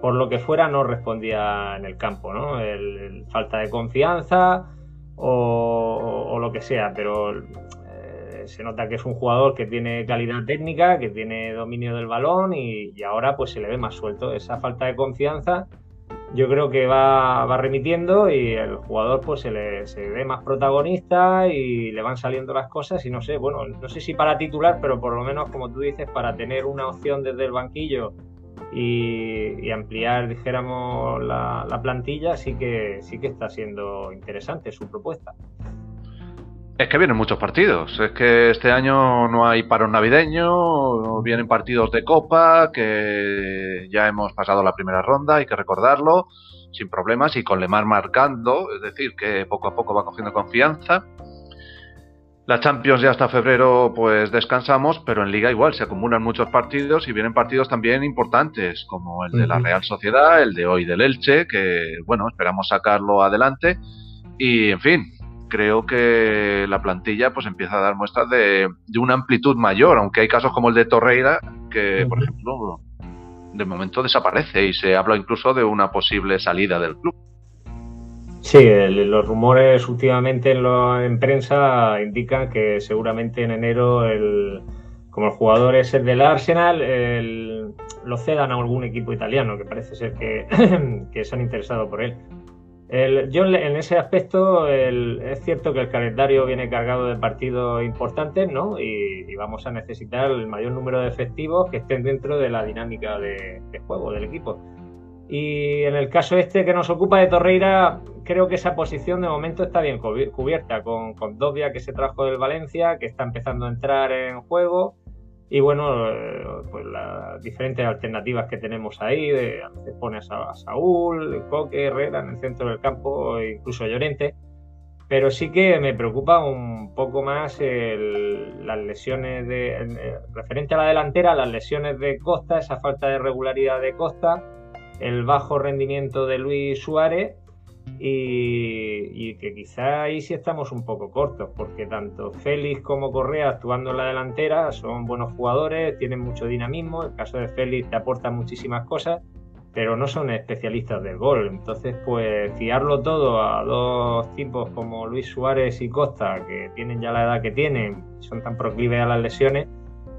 por lo que fuera no respondía en el campo, ¿no? El, falta de confianza o, lo que sea, pero se nota que es un jugador que tiene calidad técnica, que tiene dominio del balón y, ahora pues se le ve más suelto. Esa falta de confianza yo creo que va, va remitiendo y el jugador pues se le se ve más protagonista y le van saliendo las cosas y no sé, bueno, no sé si para titular, pero por lo menos como tú dices, para tener una opción desde el banquillo y, ampliar, dijéramos, la, plantilla, sí que, sí que está siendo interesante su propuesta. Es que vienen muchos partidos. Es que este año no hay paro navideño, vienen partidos de Copa, que ya hemos pasado la primera ronda, hay que recordarlo, sin problemas, y con Lemar marcando, es decir, que poco a poco va cogiendo confianza. La Champions ya hasta febrero pues descansamos, pero en Liga igual se acumulan muchos partidos y vienen partidos también importantes, como el de la Real Sociedad, el de hoy del Elche, que bueno, esperamos sacarlo adelante. Y en fin, creo que la plantilla pues empieza a dar muestras de, una amplitud mayor, aunque hay casos como el de Torreira, que por ejemplo de momento desaparece y se habla incluso de una posible salida del club. Sí, los rumores últimamente en, prensa indican que seguramente en enero, el, como el jugador es el del Arsenal, lo cedan a algún equipo italiano, que parece ser que, se han interesado por él. Yo en ese aspecto es cierto que el calendario viene cargado de partidos importantes, ¿no? Y, vamos a necesitar el mayor número de efectivos que estén dentro de la dinámica de juego del equipo. Y en el caso este que nos ocupa de Torreira, creo que esa posición de momento está bien cubierta, con, con Dobia que se trajo del Valencia, que está empezando a entrar en juego. Y bueno, eh, pues las diferentes alternativas que tenemos ahí, de, se pone a, Saúl, Coque, Herrera en el centro del campo, incluso Llorente. Pero sí que me preocupa un poco más las lesiones de. referente a la delantera, las lesiones de Costa, esa falta de regularidad de Costa el bajo rendimiento de Luis Suárez y, que quizá ahí sí estamos un poco cortos, porque tanto Félix como Correa actuando en la delantera son buenos jugadores, tienen mucho dinamismo, el caso de Félix te aporta muchísimas cosas, pero no son especialistas del gol. Entonces, pues fiarlo todo a dos tipos como Luis Suárez y Costa, que tienen ya la edad que tienen, son tan proclives a las lesiones,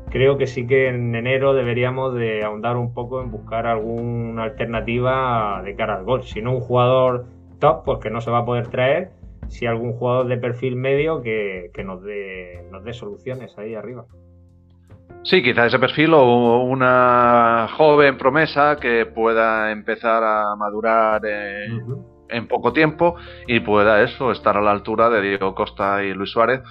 creo que sí que en enero deberíamos de ahondar un poco en buscar alguna alternativa de cara al gol. Si no un jugador top, pues que no se va a poder traer, si algún jugador de perfil medio que, nos, dé, nos dé soluciones ahí arriba. Sí, quizá ese perfil o una joven promesa que pueda empezar a madurar en, en poco tiempo y pueda eso, estar a la altura de Diego Costa y Luis Suárez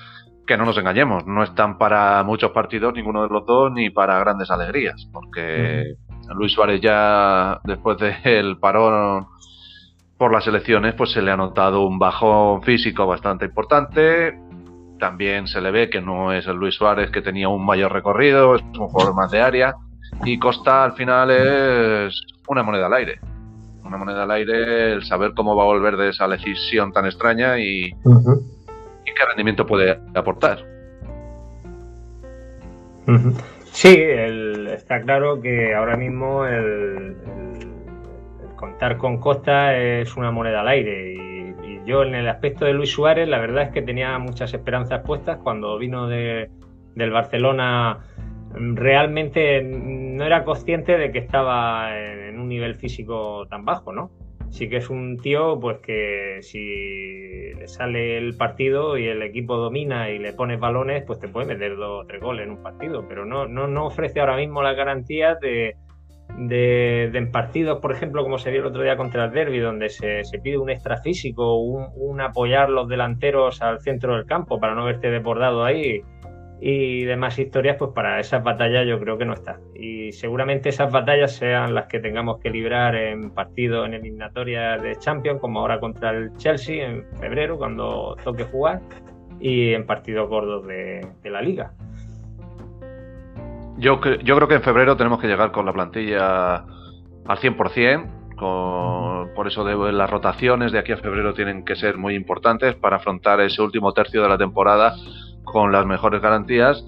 que no nos engañemos, no están para muchos partidos ninguno de los dos ni para grandes alegrías, porque Luis Suárez ya después del parón por las elecciones pues se le ha notado un bajón físico bastante importante, también se le ve que no es el Luis Suárez que tenía un mayor recorrido, es un jugador más de área y Costa al final es una moneda al aire. Una moneda al aire el saber cómo va a volver de esa decisión tan extraña y, y qué rendimiento puede aportar. Sí, está claro que ahora mismo el, contar con Costa es una moneda al aire. Y, yo en el aspecto de Luis Suárez la verdad es que tenía muchas esperanzas puestas cuando vino del Barcelona. Realmente no era consciente de que estaba en un nivel físico tan bajo, ¿no? sí que es un tío pues que si le sale el partido y el equipo domina y le pones balones, pues te puede meter dos o tres goles en un partido, pero no, no, no ofrece ahora mismo las garantías de, de, en partidos, por ejemplo, como se vio el otro día contra el Derby, donde se, pide un extra físico, un, un, apoyar los delanteros al centro del campo para no verte desbordado ahí y demás historias, pues para esas batallas yo creo que no está. Y seguramente esas batallas sean las que tengamos que librar en partidos en eliminatorias de Champions, como ahora contra el Chelsea en febrero, cuando toque jugar, y en partidos gordos de, la liga. Yo, yo creo que en febrero tenemos que llegar con la plantilla al 100%, con, por eso las rotaciones de aquí a febrero tienen que ser muy importantes para afrontar ese último tercio de la temporada con las mejores garantías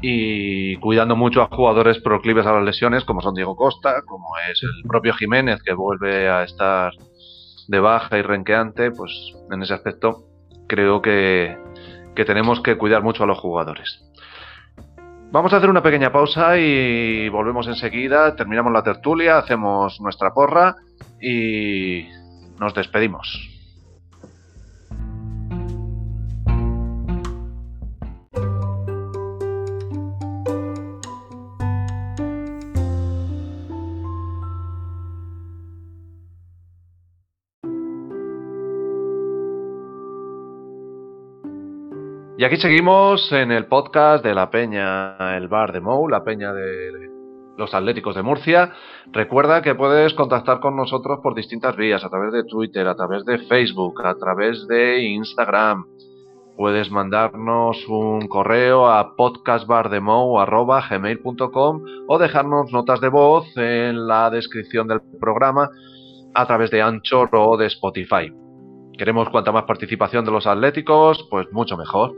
y cuidando mucho a jugadores proclives a las lesiones como son Diego Costa, como es el propio Jiménez que vuelve a estar de baja y renqueante, pues en ese aspecto creo que tenemos que cuidar mucho a los jugadores. Vamos a hacer una pequeña pausa y volvemos enseguida, terminamos la tertulia, hacemos nuestra porra y nos despedimos. Y aquí seguimos en el podcast de la Peña, el bar de Mou, la Peña de los Atléticos de Murcia. Recuerda que puedes contactar con nosotros por distintas vías, a través de Twitter, a través de Facebook, a través de Instagram. puedes mandarnos un correo a podcastbardemou.gmail.com o dejarnos notas de voz en la descripción del programa a través de Anchor o de Spotify. Queremos cuanta más participación de los atléticos, pues mucho mejor.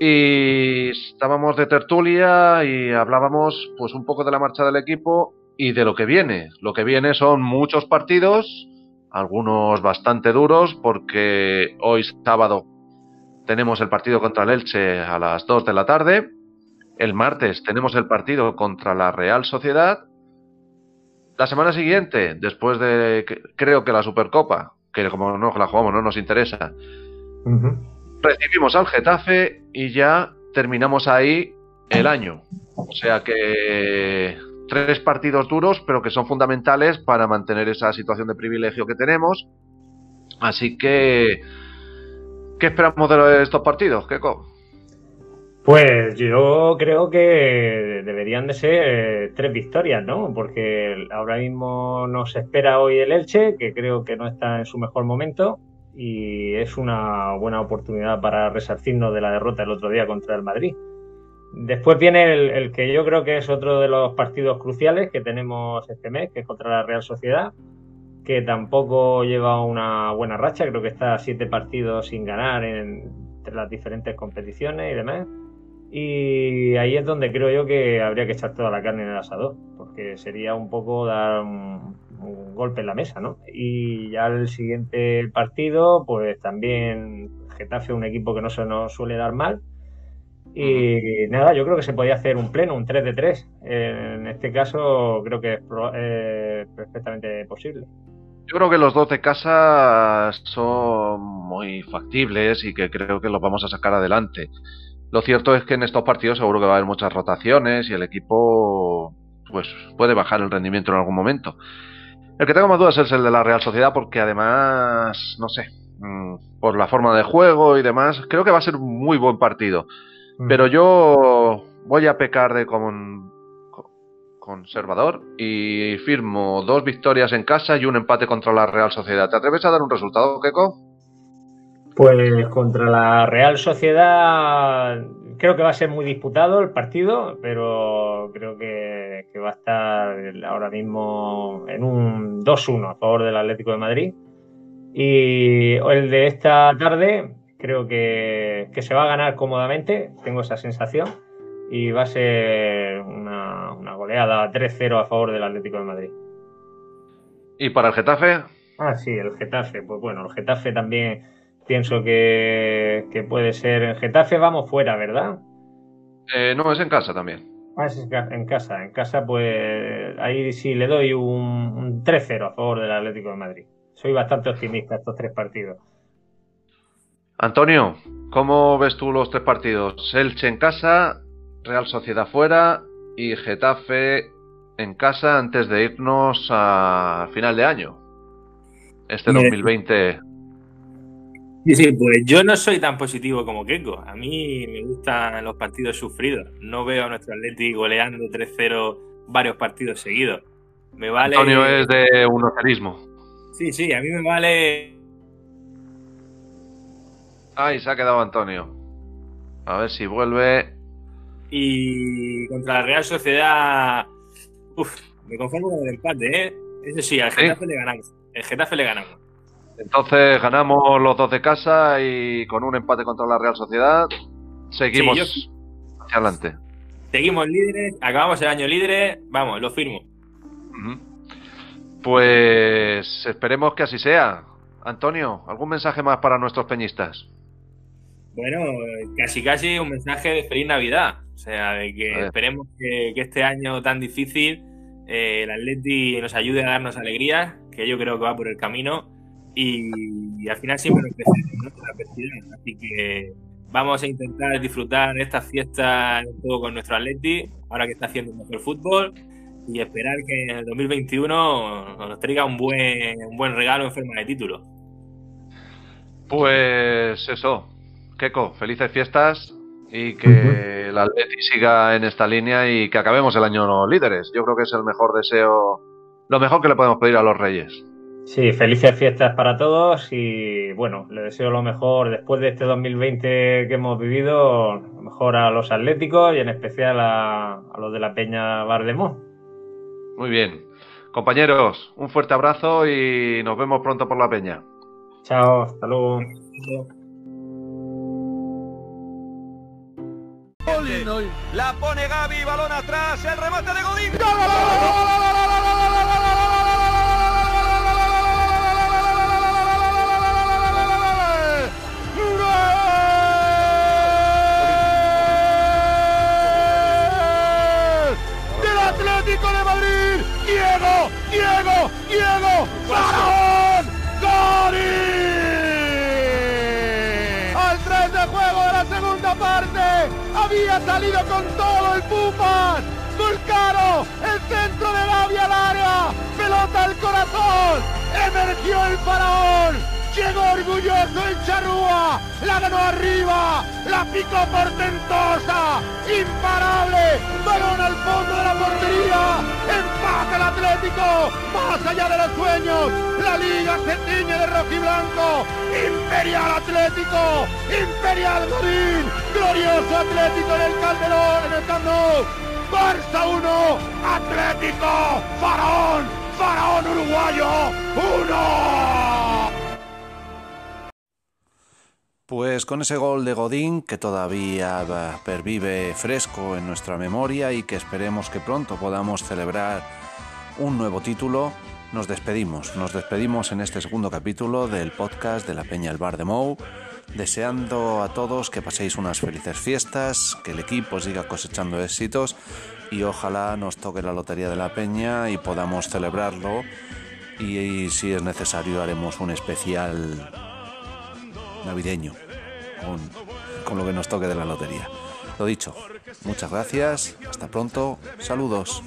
Y estábamos de tertulia y hablábamos pues un poco de la marcha del equipo y de lo que viene. Lo que viene son muchos partidos, algunos bastante duros porque hoy sábado tenemos el partido contra el Elche a las 2 de la tarde. El martes tenemos el partido contra la Real Sociedad. La semana siguiente, después de creo que la Supercopa, que como no la jugamos no nos interesa, recibimos al Getafe y ya terminamos ahí el año. O sea que tres partidos duros, pero que son fundamentales para mantener esa situación de privilegio que tenemos. Así que, ¿qué esperamos de estos partidos, Keko? Pues yo creo que deberían de ser eh, tres victorias, ¿no? Porque ahora mismo nos espera hoy el Elche, que creo que no está en su mejor momento, y es una buena oportunidad para resarcirnos de la derrota el otro día contra el Madrid. Después viene el, que yo creo que es otro de los partidos cruciales que tenemos este mes, que es contra la Real Sociedad, que tampoco lleva una buena racha, creo que está siete partidos sin ganar en, entre las diferentes competiciones y demás. Y ahí es donde creo yo que habría que echar toda la carne en el asador, porque sería un poco dar un, un golpe en la mesa, ¿no? Y ya el siguiente partido, pues también Getafe, un equipo que no se nos suele dar mal y nada, yo creo que se podía hacer un pleno, un 3 de 3. En este caso creo que es eh, perfectamente posible. Yo creo que los dos de casa son muy factibles y que creo que los vamos a sacar adelante. Lo cierto es que en estos partidos seguro que va a haber muchas rotaciones y el equipo pues puede bajar el rendimiento en algún momento. El que tengo más dudas es el de la Real Sociedad porque además, no sé, mm, por la forma de juego y demás, creo que va a ser un muy buen partido. Mm. Pero yo voy a pecar de conservador y firmo dos victorias en casa y un empate contra la Real Sociedad. ¿Te atreves a dar un resultado, Keiko? Pues contra la Real Sociedad creo que va a ser muy disputado el partido, pero creo que, que va a estar ahora mismo en un 2-1 a favor del Atlético de Madrid. Y el de esta tarde creo que, se va a ganar cómodamente, tengo esa sensación, y va a ser una, goleada 3-0 a favor del Atlético de Madrid. ¿Y para el Getafe? Ah, sí, el Getafe. Pues bueno, el Getafe también pienso que, puede ser. En Getafe vamos fuera, ¿verdad? Eh, no, es en casa también. Ah, es en casa. En casa, pues ahí sí le doy un, un 3-0 a favor del Atlético de Madrid. Soy bastante optimista estos tres partidos. Antonio, ¿cómo ves tú los tres partidos? Elche en casa, Real Sociedad fuera y Getafe en casa antes de irnos a final de año. Este 2020. Sí, sí, pues yo no soy tan positivo como Keiko. A mí me gustan los partidos sufridos. No veo a nuestro Atlético goleando 3-0 varios partidos seguidos. Me vale. Antonio es de un ocerismo. Sí, sí, a mí me vale Ay, se ha quedado Antonio. A ver si vuelve. Y contra la Real Sociedad. Uf, me conformo con el empate, ¿eh? Eso sí, al Getafe le ganamos. El Getafe le ganamos. Entonces ganamos los dos de casa y con un empate contra la Real Sociedad seguimos hacia adelante. Seguimos líderes, acabamos el año líderes, vamos, lo firmo. Pues esperemos que así sea. Antonio, ¿algún mensaje más para nuestros peñistas? Bueno, casi casi un mensaje de feliz Navidad. O sea, de que esperemos que, este año tan difícil eh, el Atleti nos ayude a darnos alegrías, que yo creo que va por el camino. Y, al final siempre nos crecemos, ¿no? Así que vamos a intentar disfrutar estas fiestas todo con nuestro Atleti, ahora que está haciendo un mejor fútbol, y esperar que en el 2021 nos traiga un buen, un buen regalo en forma de título. Pues eso, Keco, felices fiestas y que el Atleti siga en esta línea y que acabemos el año líderes. Yo creo que es el mejor deseo, lo mejor que le podemos pedir a los Reyes. Sí, felices fiestas para todos y bueno, le deseo lo mejor después de este 2020 que hemos vivido, lo mejor a los atléticos y en especial a, los de la Peña Bardemont. Muy bien. Compañeros, un fuerte abrazo y nos vemos pronto por la Peña. Chao, hasta luego. La pone Gaby, balón atrás, el remate de Godín. Atlético en el Calderón, en el Camp Nou, Barça 1, Atlético, Faraón, Faraón uruguayo 1. Pues con ese gol de Godín que todavía pervive fresco en nuestra memoria y que esperemos que pronto podamos celebrar un nuevo título, nos despedimos. Nos despedimos en este segundo capítulo del podcast de la Peña El Bar de Mou, deseando a todos que paséis unas felices fiestas, que el equipo siga cosechando éxitos y ojalá nos toque la Lotería de la Peña y podamos celebrarlo y, si es necesario haremos un especial navideño con, con, lo que nos toque de la lotería. Lo dicho, muchas gracias, hasta pronto, saludos.